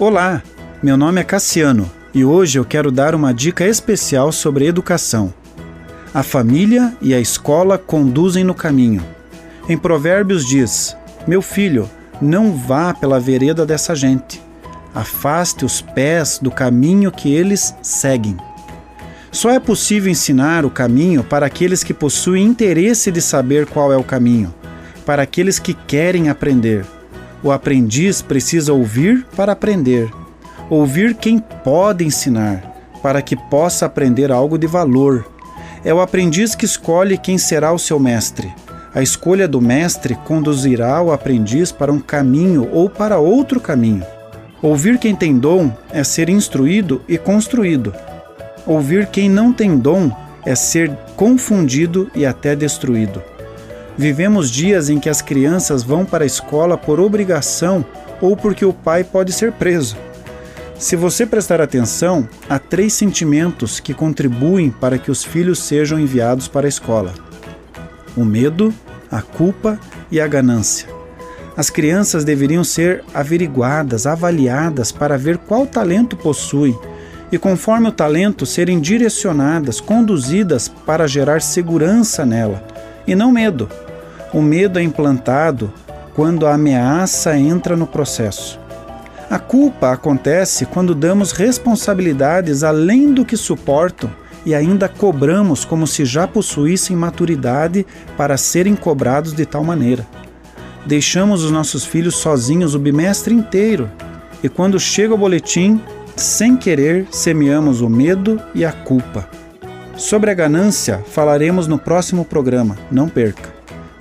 Olá, meu nome é Cassiano e hoje eu quero dar uma dica especial sobre educação. A família e a escola conduzem no caminho. Em Provérbios diz: Meu filho, não vá pela vereda dessa gente. Afaste os pés do caminho que eles seguem. Só é possível ensinar o caminho para aqueles que possuem interesse de saber qual é o caminho, para aqueles que querem aprender. O aprendiz precisa ouvir para aprender, ouvir quem pode ensinar, para que possa aprender algo de valor. É o aprendiz que escolhe quem será o seu mestre. A escolha do mestre conduzirá o aprendiz para um caminho ou para outro caminho. Ouvir quem tem dom é ser instruído e construído. Ouvir quem não tem dom é ser confundido e até destruído. Vivemos dias em que as crianças vão para a escola por obrigação ou porque o pai pode ser preso. Se você prestar atenção, há três sentimentos que contribuem para que os filhos sejam enviados para a escola: o medo, a culpa e a ganância. As crianças deveriam ser averiguadas, avaliadas para ver qual talento possuem e, conforme o talento, serem direcionadas, conduzidas para gerar segurança nela e não medo. O medo é implantado quando a ameaça entra no processo. A culpa acontece quando damos responsabilidades além do que suportam e ainda cobramos como se já possuíssem maturidade para serem cobrados de tal maneira. Deixamos os nossos filhos sozinhos o bimestre inteiro e quando chega o boletim, sem querer, semeamos o medo e a culpa. Sobre a ganância, falaremos no próximo programa, não perca.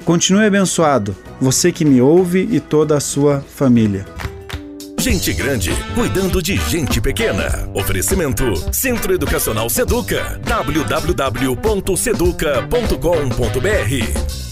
Continue abençoado, você que me ouve e toda a sua família. Gente grande cuidando de gente pequena. Oferecimento Centro Educacional Seduca. www.seduca.com.br